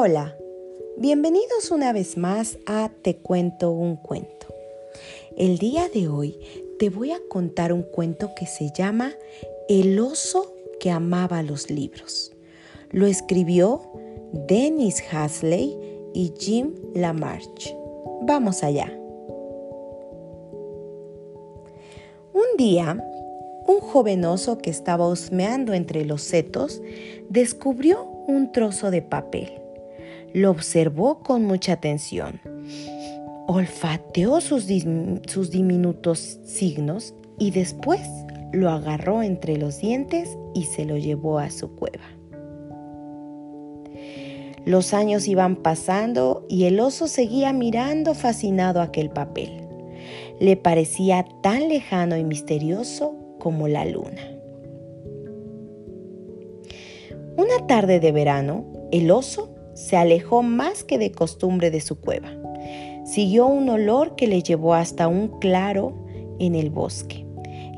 Hola, bienvenidos una vez más a Te cuento un cuento. El día de hoy te voy a contar un cuento que se llama El oso que amaba los libros. Lo escribió Dennis Hasley y Jim Lamarche. Vamos allá. Un día, un joven oso que estaba husmeando entre los setos descubrió un trozo de papel. Lo observó con mucha atención. Olfateó sus, sus diminutos signos y después lo agarró entre los dientes y se lo llevó a su cueva. Los años iban pasando y el oso seguía mirando fascinado aquel papel. Le parecía tan lejano y misterioso como la luna. Una tarde de verano, el oso se alejó más que de costumbre de su cueva. Siguió un olor que le llevó hasta un claro en el bosque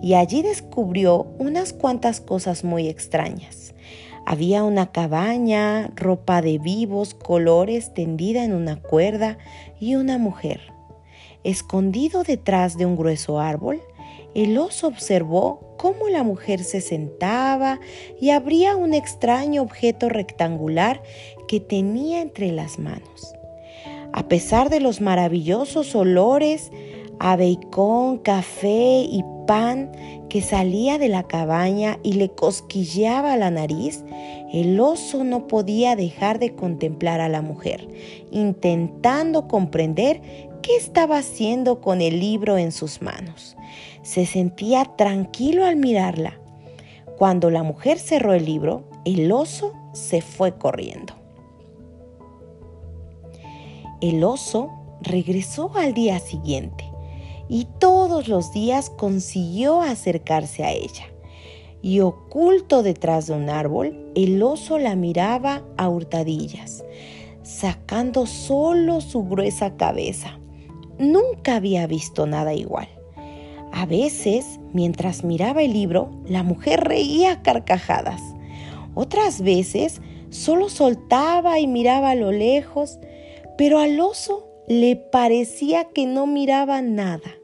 y allí descubrió unas cuantas cosas muy extrañas. Había una cabaña, ropa de vivos colores tendida en una cuerda y una mujer. Escondido detrás de un grueso árbol, el oso observó cómo la mujer se sentaba y abría un extraño objeto rectangular que tenía entre las manos. A pesar de los maravillosos olores a bacon, café y pan que salía de la cabaña y le cosquilleaba la nariz, el oso no podía dejar de contemplar a la mujer, intentando comprender qué estaba haciendo con el libro en sus manos. Se sentía tranquilo al mirarla. Cuando la mujer cerró el libro, el oso se fue corriendo. El oso regresó al día siguiente y todos los días consiguió acercarse a ella. Y oculto detrás de un árbol, el oso la miraba a hurtadillas, sacando solo su gruesa cabeza. Nunca había visto nada igual. A veces, mientras miraba el libro, la mujer reía carcajadas. Otras veces, solo soltaba y miraba a lo lejos, pero al oso le parecía que no miraba nada.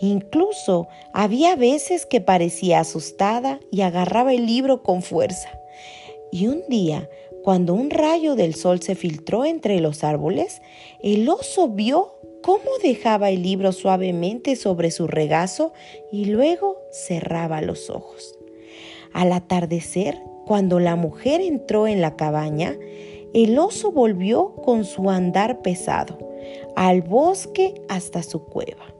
Incluso había veces que parecía asustada y agarraba el libro con fuerza. Y un día, cuando un rayo del sol se filtró entre los árboles, el oso vio cómo dejaba el libro suavemente sobre su regazo y luego cerraba los ojos. Al atardecer, cuando la mujer entró en la cabaña, el oso volvió con su andar pesado al bosque hasta su cueva.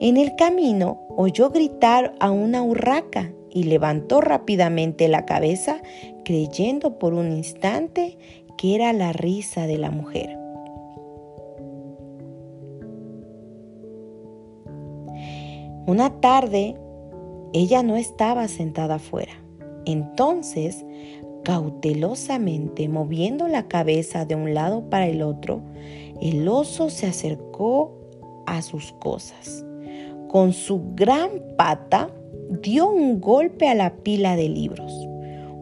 En el camino oyó gritar a una urraca y levantó rápidamente la cabeza creyendo por un instante que era la risa de la mujer. Una tarde, ella no estaba sentada afuera. Entonces, cautelosamente moviendo la cabeza de un lado para el otro, el oso se acercó a sus cosas. Con su gran pata dio un golpe a la pila de libros.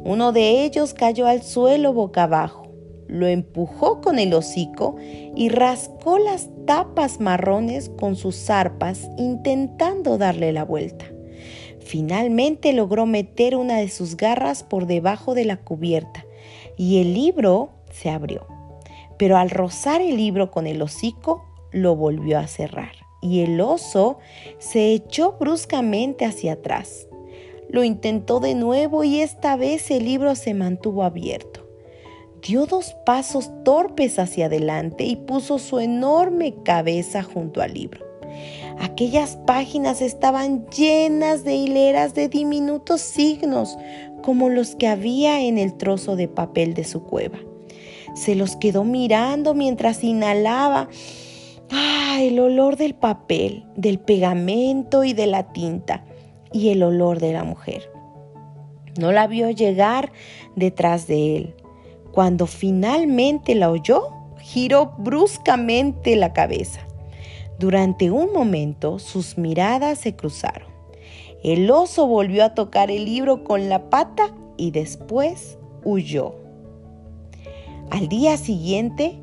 Uno de ellos cayó al suelo boca abajo lo empujó con el hocico y rascó las tapas marrones con sus zarpas intentando darle la vuelta. Finalmente logró meter una de sus garras por debajo de la cubierta y el libro se abrió. Pero al rozar el libro con el hocico, lo volvió a cerrar y el oso se echó bruscamente hacia atrás. Lo intentó de nuevo y esta vez el libro se mantuvo abierto dio dos pasos torpes hacia adelante y puso su enorme cabeza junto al libro. Aquellas páginas estaban llenas de hileras de diminutos signos, como los que había en el trozo de papel de su cueva. Se los quedó mirando mientras inhalaba ah, el olor del papel, del pegamento y de la tinta, y el olor de la mujer. No la vio llegar detrás de él. Cuando finalmente la oyó, giró bruscamente la cabeza. Durante un momento sus miradas se cruzaron. El oso volvió a tocar el libro con la pata y después huyó. Al día siguiente,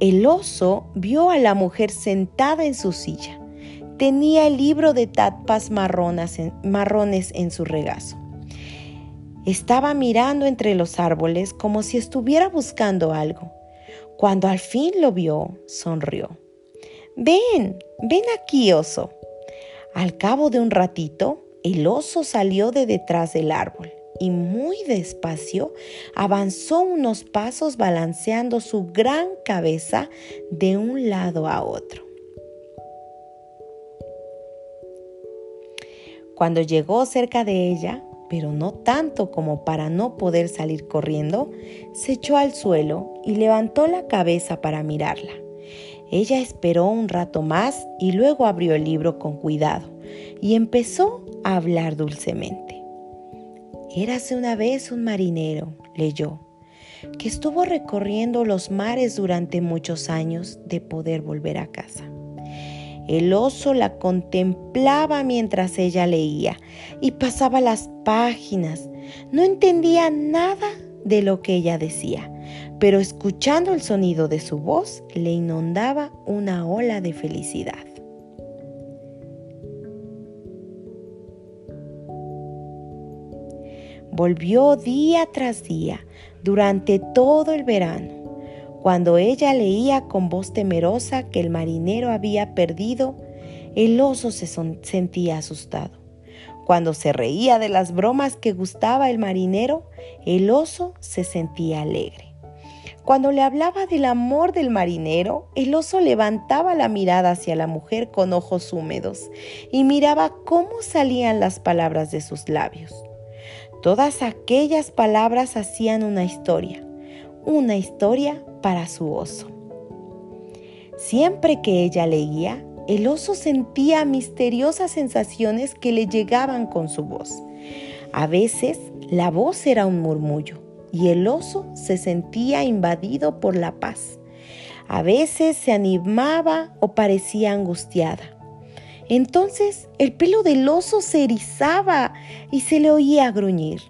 el oso vio a la mujer sentada en su silla. Tenía el libro de tapas marrones en su regazo. Estaba mirando entre los árboles como si estuviera buscando algo. Cuando al fin lo vio, sonrió. Ven, ven aquí, oso. Al cabo de un ratito, el oso salió de detrás del árbol y muy despacio avanzó unos pasos balanceando su gran cabeza de un lado a otro. Cuando llegó cerca de ella, pero no tanto como para no poder salir corriendo, se echó al suelo y levantó la cabeza para mirarla. Ella esperó un rato más y luego abrió el libro con cuidado y empezó a hablar dulcemente. Érase una vez un marinero, leyó, que estuvo recorriendo los mares durante muchos años de poder volver a casa. El oso la contemplaba mientras ella leía y pasaba las páginas. No entendía nada de lo que ella decía, pero escuchando el sonido de su voz le inundaba una ola de felicidad. volvió día tras día durante todo el verano. Cuando ella leía con voz temerosa que el marinero había perdido, el oso se sentía asustado. Cuando se reía de las bromas que gustaba el marinero, el oso se sentía alegre. Cuando le hablaba del amor del marinero, el oso levantaba la mirada hacia la mujer con ojos húmedos y miraba cómo salían las palabras de sus labios. Todas aquellas palabras hacían una historia, una historia para su oso. Siempre que ella leía, el oso sentía misteriosas sensaciones que le llegaban con su voz. A veces la voz era un murmullo y el oso se sentía invadido por la paz. A veces se animaba o parecía angustiada. Entonces el pelo del oso se erizaba y se le oía gruñir.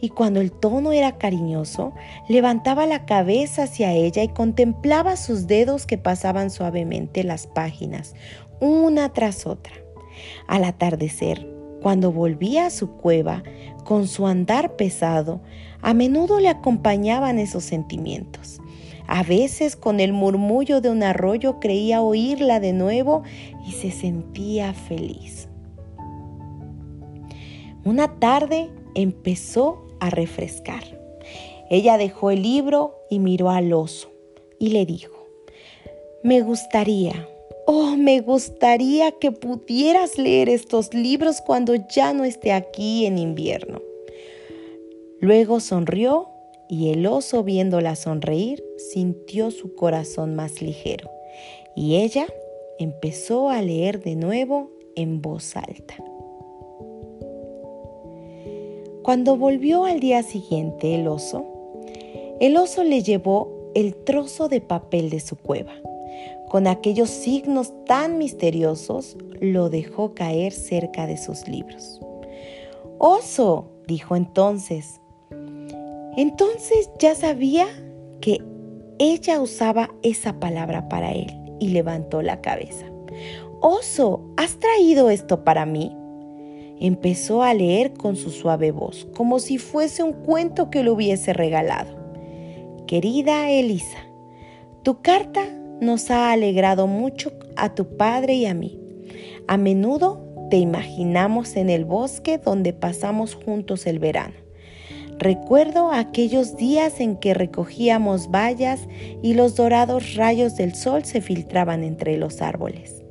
Y cuando el tono era cariñoso, levantaba la cabeza hacia ella y contemplaba sus dedos que pasaban suavemente las páginas, una tras otra. Al atardecer, cuando volvía a su cueva, con su andar pesado, a menudo le acompañaban esos sentimientos. A veces con el murmullo de un arroyo creía oírla de nuevo y se sentía feliz. Una tarde empezó a refrescar. Ella dejó el libro y miró al oso y le dijo, me gustaría, oh, me gustaría que pudieras leer estos libros cuando ya no esté aquí en invierno. Luego sonrió y el oso viéndola sonreír sintió su corazón más ligero y ella empezó a leer de nuevo en voz alta. Cuando volvió al día siguiente el oso, el oso le llevó el trozo de papel de su cueva. Con aquellos signos tan misteriosos, lo dejó caer cerca de sus libros. Oso, dijo entonces, entonces ya sabía que ella usaba esa palabra para él y levantó la cabeza. Oso, ¿has traído esto para mí? Empezó a leer con su suave voz, como si fuese un cuento que le hubiese regalado. Querida Elisa, tu carta nos ha alegrado mucho a tu padre y a mí. A menudo te imaginamos en el bosque donde pasamos juntos el verano. Recuerdo aquellos días en que recogíamos bayas y los dorados rayos del sol se filtraban entre los árboles.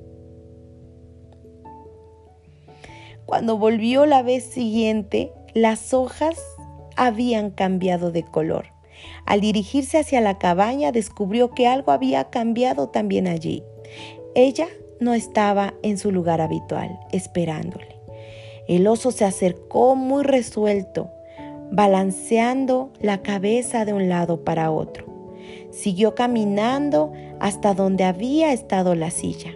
Cuando volvió la vez siguiente, las hojas habían cambiado de color. Al dirigirse hacia la cabaña descubrió que algo había cambiado también allí. Ella no estaba en su lugar habitual, esperándole. El oso se acercó muy resuelto balanceando la cabeza de un lado para otro. Siguió caminando hasta donde había estado la silla.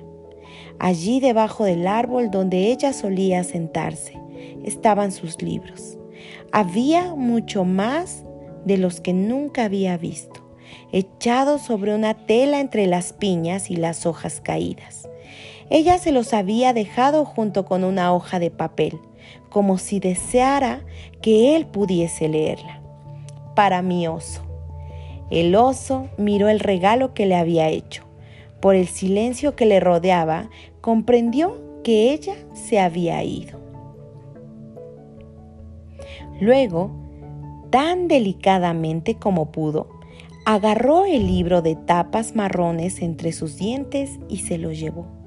Allí debajo del árbol donde ella solía sentarse estaban sus libros. Había mucho más de los que nunca había visto. echados sobre una tela entre las piñas y las hojas caídas. Ella se los había dejado junto con una hoja de papel, como si deseara que él pudiese leerla. Para mi oso. El oso miró el regalo que le había hecho. Por el silencio que le rodeaba, comprendió que ella se había ido. Luego, tan delicadamente como pudo, agarró el libro de tapas marrones entre sus dientes y se lo llevó.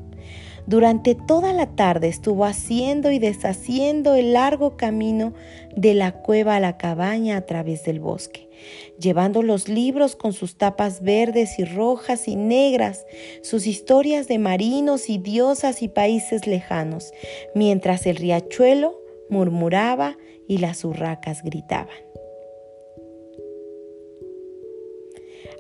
Durante toda la tarde estuvo haciendo y deshaciendo el largo camino de la cueva a la cabaña a través del bosque, llevando los libros con sus tapas verdes y rojas y negras, sus historias de marinos y diosas y países lejanos, mientras el riachuelo murmuraba y las urracas gritaban.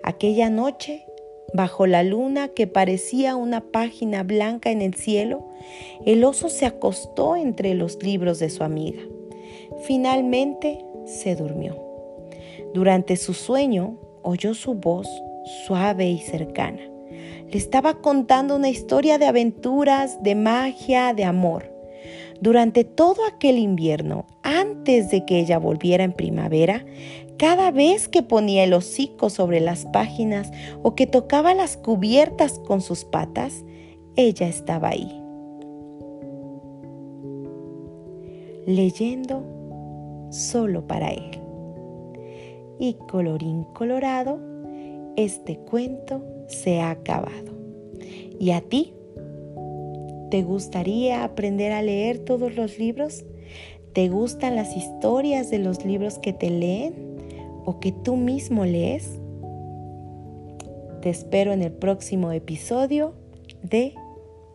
Aquella noche Bajo la luna que parecía una página blanca en el cielo, el oso se acostó entre los libros de su amiga. Finalmente se durmió. Durante su sueño oyó su voz suave y cercana. Le estaba contando una historia de aventuras, de magia, de amor. Durante todo aquel invierno, antes de que ella volviera en primavera, cada vez que ponía el hocico sobre las páginas o que tocaba las cubiertas con sus patas, ella estaba ahí. Leyendo solo para él. Y colorín colorado, este cuento se ha acabado. ¿Y a ti? ¿Te gustaría aprender a leer todos los libros? ¿Te gustan las historias de los libros que te leen? o que tú mismo lees? Te espero en el próximo episodio de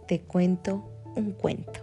Te cuento un cuento.